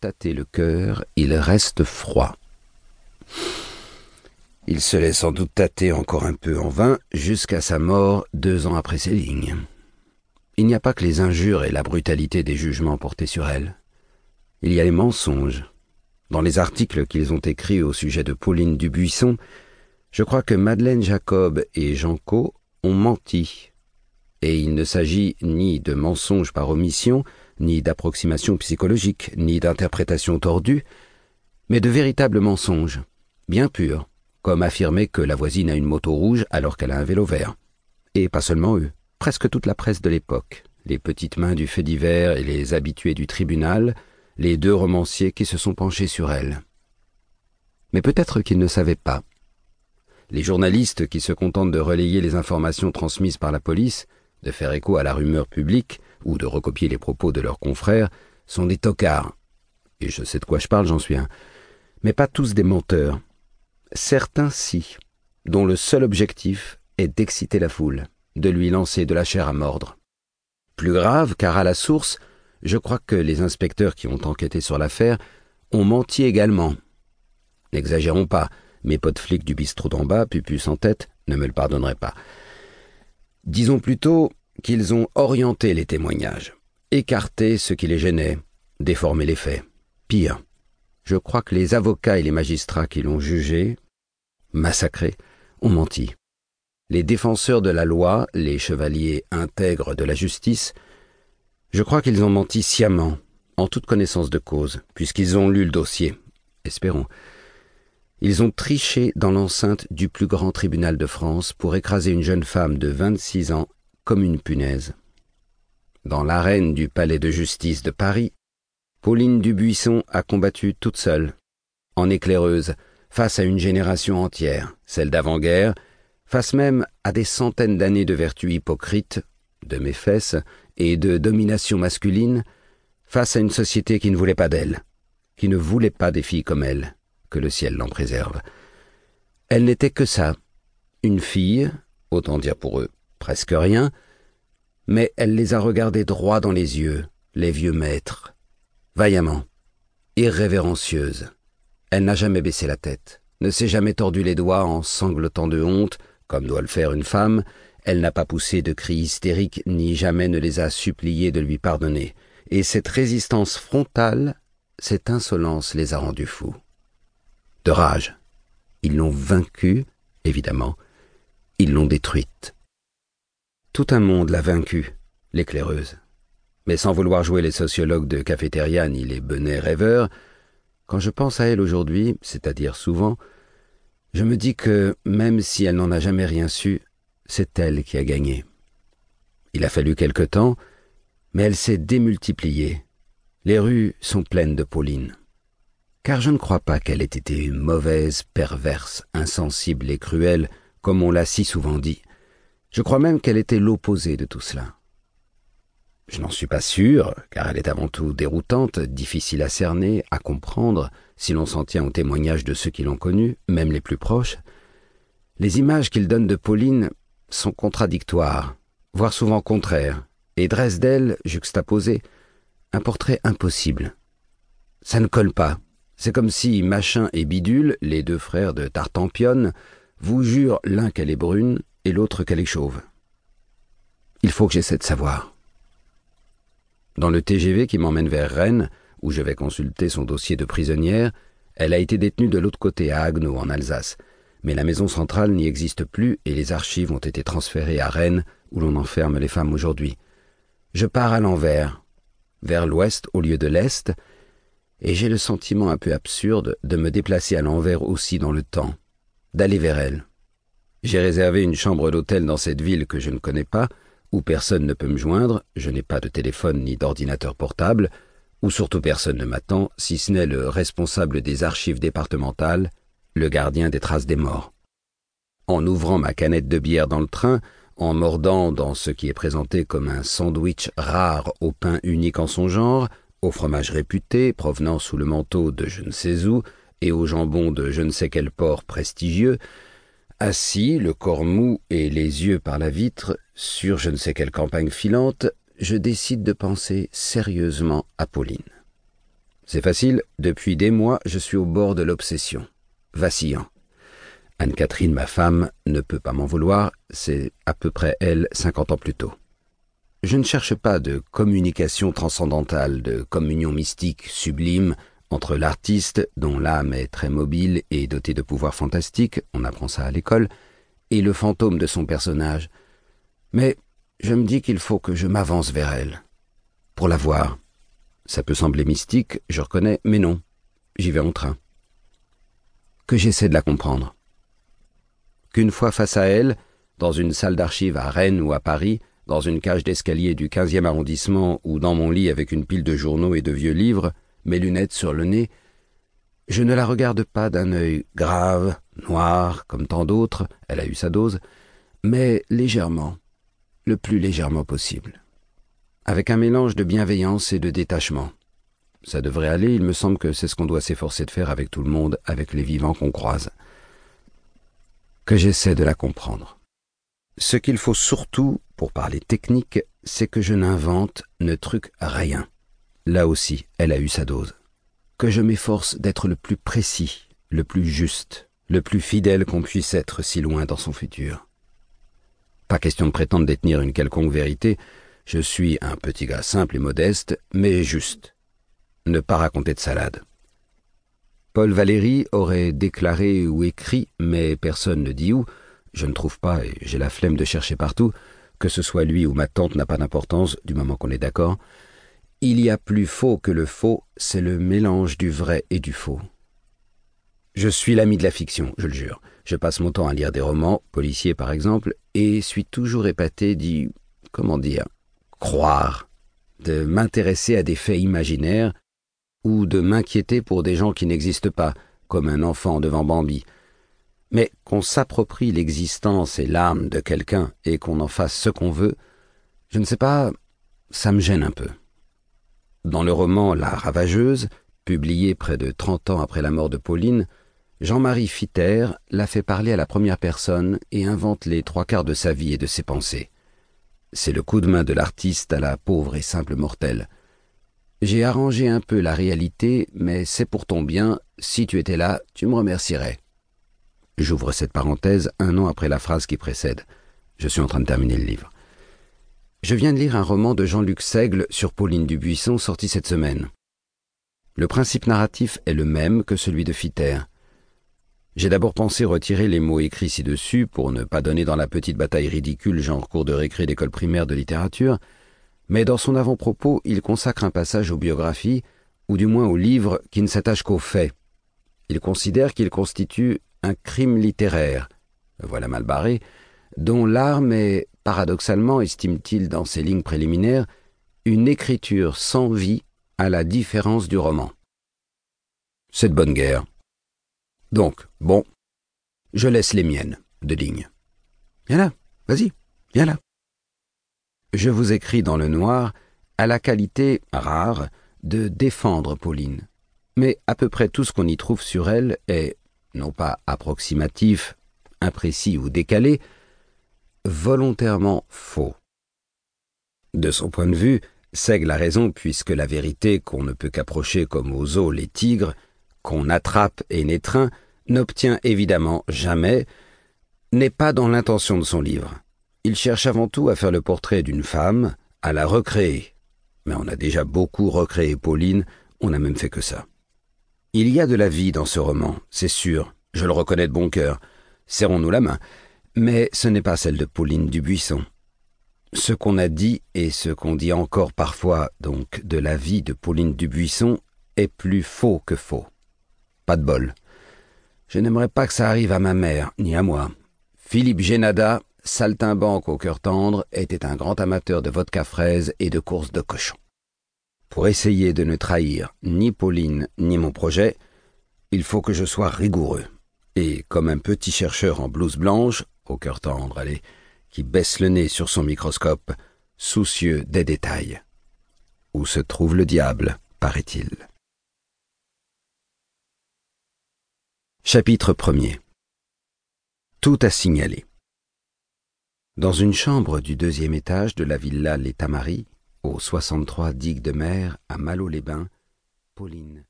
tâter le cœur, il reste froid. Il se laisse sans doute tâter encore un peu en vain jusqu'à sa mort deux ans après ces lignes. Il n'y a pas que les injures et la brutalité des jugements portés sur elle. Il y a les mensonges. Dans les articles qu'ils ont écrits au sujet de Pauline Dubuisson, je crois que Madeleine Jacob et Jean Co ont menti. Et il ne s'agit ni de mensonges par omission, ni d'approximation psychologique, ni d'interprétation tordue, mais de véritables mensonges, bien purs, comme affirmer que la voisine a une moto rouge alors qu'elle a un vélo vert. Et pas seulement eux, presque toute la presse de l'époque, les petites mains du fait divers et les habitués du tribunal, les deux romanciers qui se sont penchés sur elle. Mais peut-être qu'ils ne savaient pas. Les journalistes qui se contentent de relayer les informations transmises par la police, de faire écho à la rumeur publique ou de recopier les propos de leurs confrères sont des tocards. Et je sais de quoi je parle, j'en suis un. Mais pas tous des menteurs certains si, dont le seul objectif est d'exciter la foule, de lui lancer de la chair à mordre. Plus grave, car à la source, je crois que les inspecteurs qui ont enquêté sur l'affaire ont menti également. N'exagérons pas, mes potes flics du bistrot d'en bas, pupus en tête, ne me le pardonneraient pas. Disons plutôt qu'ils ont orienté les témoignages, écarté ce qui les gênait, déformé les faits. Pire, je crois que les avocats et les magistrats qui l'ont jugé, massacré, ont menti. Les défenseurs de la loi, les chevaliers intègres de la justice, je crois qu'ils ont menti sciemment, en toute connaissance de cause, puisqu'ils ont lu le dossier. Espérons. Ils ont triché dans l'enceinte du plus grand tribunal de France pour écraser une jeune femme de vingt-six ans comme une punaise. Dans l'arène du palais de justice de Paris, Pauline Dubuisson a combattu toute seule, en éclaireuse, face à une génération entière, celle d'avant-guerre, face même à des centaines d'années de vertus hypocrites, de méfesses et de domination masculine, face à une société qui ne voulait pas d'elle, qui ne voulait pas des filles comme elle, que le ciel l'en préserve. Elle n'était que ça, une fille, autant dire pour eux presque rien, mais elle les a regardés droit dans les yeux, les vieux maîtres, vaillamment, irrévérencieuse. Elle n'a jamais baissé la tête, ne s'est jamais tordu les doigts en sanglotant de honte, comme doit le faire une femme, elle n'a pas poussé de cris hystériques, ni jamais ne les a suppliés de lui pardonner, et cette résistance frontale, cette insolence les a rendus fous. Rage. Ils l'ont vaincue, évidemment, ils l'ont détruite. Tout un monde l'a vaincue, l'éclaireuse mais sans vouloir jouer les sociologues de cafétéria ni les benets rêveurs, quand je pense à elle aujourd'hui, c'est-à-dire souvent, je me dis que, même si elle n'en a jamais rien su, c'est elle qui a gagné. Il a fallu quelque temps, mais elle s'est démultipliée. Les rues sont pleines de Pauline. Car je ne crois pas qu'elle ait été mauvaise, perverse, insensible et cruelle, comme on l'a si souvent dit. Je crois même qu'elle était l'opposé de tout cela. Je n'en suis pas sûr, car elle est avant tout déroutante, difficile à cerner, à comprendre, si l'on s'en tient aux témoignages de ceux qui l'ont connue, même les plus proches. Les images qu'il donne de Pauline sont contradictoires, voire souvent contraires, et dressent d'elle, juxtaposée, un portrait impossible. Ça ne colle pas. C'est comme si Machin et Bidule, les deux frères de Tartampion, vous jurent l'un qu'elle est brune et l'autre qu'elle est chauve. Il faut que j'essaie de savoir. Dans le TGV qui m'emmène vers Rennes, où je vais consulter son dossier de prisonnière, elle a été détenue de l'autre côté à Agneau, en Alsace. Mais la maison centrale n'y existe plus et les archives ont été transférées à Rennes, où l'on enferme les femmes aujourd'hui. Je pars à l'envers, vers l'ouest au lieu de l'est, et j'ai le sentiment un peu absurde de me déplacer à l'envers aussi dans le temps, d'aller vers elle. J'ai réservé une chambre d'hôtel dans cette ville que je ne connais pas, où personne ne peut me joindre, je n'ai pas de téléphone ni d'ordinateur portable, où surtout personne ne m'attend, si ce n'est le responsable des archives départementales, le gardien des traces des morts. En ouvrant ma canette de bière dans le train, en mordant dans ce qui est présenté comme un sandwich rare au pain unique en son genre, au fromage réputé provenant sous le manteau de je ne sais où, et au jambon de je ne sais quel port prestigieux, Assis, le corps mou et les yeux par la vitre, sur je ne sais quelle campagne filante, je décide de penser sérieusement à Pauline. C'est facile, depuis des mois, je suis au bord de l'obsession, vacillant. Anne-Catherine, ma femme, ne peut pas m'en vouloir, c'est à peu près elle cinquante ans plus tôt. Je ne cherche pas de communication transcendantale, de communion mystique sublime entre l'artiste, dont l'âme est très mobile et dotée de pouvoirs fantastiques, on apprend ça à l'école, et le fantôme de son personnage. Mais je me dis qu'il faut que je m'avance vers elle, pour la voir. Ça peut sembler mystique, je reconnais, mais non, j'y vais en train. Que j'essaie de la comprendre. Qu'une fois face à elle, dans une salle d'archives à Rennes ou à Paris, dans une cage d'escalier du 15e arrondissement ou dans mon lit avec une pile de journaux et de vieux livres, mes lunettes sur le nez, je ne la regarde pas d'un œil grave, noir, comme tant d'autres, elle a eu sa dose, mais légèrement, le plus légèrement possible, avec un mélange de bienveillance et de détachement. Ça devrait aller, il me semble que c'est ce qu'on doit s'efforcer de faire avec tout le monde, avec les vivants qu'on croise. Que j'essaie de la comprendre. Ce qu'il faut surtout, pour parler technique, c'est que je n'invente, ne truque rien. Là aussi, elle a eu sa dose. Que je m'efforce d'être le plus précis, le plus juste, le plus fidèle qu'on puisse être si loin dans son futur. Pas question de prétendre détenir une quelconque vérité, je suis un petit gars simple et modeste, mais juste. Ne pas raconter de salade. Paul Valéry aurait déclaré ou écrit, mais personne ne dit où, je ne trouve pas, et j'ai la flemme de chercher partout, que ce soit lui ou ma tante n'a pas d'importance du moment qu'on est d'accord. Il y a plus faux que le faux, c'est le mélange du vrai et du faux. Je suis l'ami de la fiction, je le jure. Je passe mon temps à lire des romans, policiers par exemple, et suis toujours épaté d'y, comment dire, croire, de m'intéresser à des faits imaginaires, ou de m'inquiéter pour des gens qui n'existent pas, comme un enfant devant Bambi, mais qu'on s'approprie l'existence et l'âme de quelqu'un et qu'on en fasse ce qu'on veut, je ne sais pas, ça me gêne un peu. Dans le roman La Ravageuse, publié près de trente ans après la mort de Pauline, Jean-Marie Fitter l'a fait parler à la première personne et invente les trois quarts de sa vie et de ses pensées. C'est le coup de main de l'artiste à la pauvre et simple mortelle. J'ai arrangé un peu la réalité, mais c'est pour ton bien, si tu étais là, tu me remercierais. J'ouvre cette parenthèse un an après la phrase qui précède. Je suis en train de terminer le livre. Je viens de lire un roman de Jean-Luc Seigle sur Pauline Dubuisson sorti cette semaine. Le principe narratif est le même que celui de Fitter. J'ai d'abord pensé retirer les mots écrits ci-dessus pour ne pas donner dans la petite bataille ridicule genre cours de récré d'école primaire de littérature, mais dans son avant-propos, il consacre un passage aux biographies, ou du moins aux livres qui ne s'attachent qu'aux faits. Il considère qu'ils constituent un crime littéraire, voilà mal barré, dont l'arme est, paradoxalement, estime-t-il dans ses lignes préliminaires, une écriture sans vie à la différence du roman. C'est de bonne guerre. Donc, bon, je laisse les miennes, de lignes. Viens là, vas-y, viens là. Je vous écris dans le noir à la qualité rare de défendre Pauline. Mais à peu près tout ce qu'on y trouve sur elle est, non pas approximatif, imprécis ou décalé, volontairement faux. De son point de vue, Seigle a raison puisque la vérité qu'on ne peut qu'approcher comme aux eaux les tigres, qu'on attrape et n'étreint, n'obtient évidemment jamais, n'est pas dans l'intention de son livre. Il cherche avant tout à faire le portrait d'une femme, à la recréer. Mais on a déjà beaucoup recréé Pauline, on n'a même fait que ça. Il y a de la vie dans ce roman, c'est sûr, je le reconnais de bon cœur. Serrons-nous la main. Mais ce n'est pas celle de Pauline Dubuisson. Ce qu'on a dit et ce qu'on dit encore parfois, donc, de la vie de Pauline Dubuisson, est plus faux que faux. Pas de bol. Je n'aimerais pas que ça arrive à ma mère, ni à moi. Philippe Génada, saltimbanque au cœur tendre, était un grand amateur de vodka fraise et de courses de cochon. Pour essayer de ne trahir ni Pauline ni mon projet, il faut que je sois rigoureux. Et comme un petit chercheur en blouse blanche, au cœur tendre, allez, qui baisse le nez sur son microscope, soucieux des détails. Où se trouve le diable, paraît-il. Chapitre 1 Tout à signaler. Dans une chambre du deuxième étage de la villa Les Tamaris, au 63 digue de mer à Malo-les-Bains, Pauline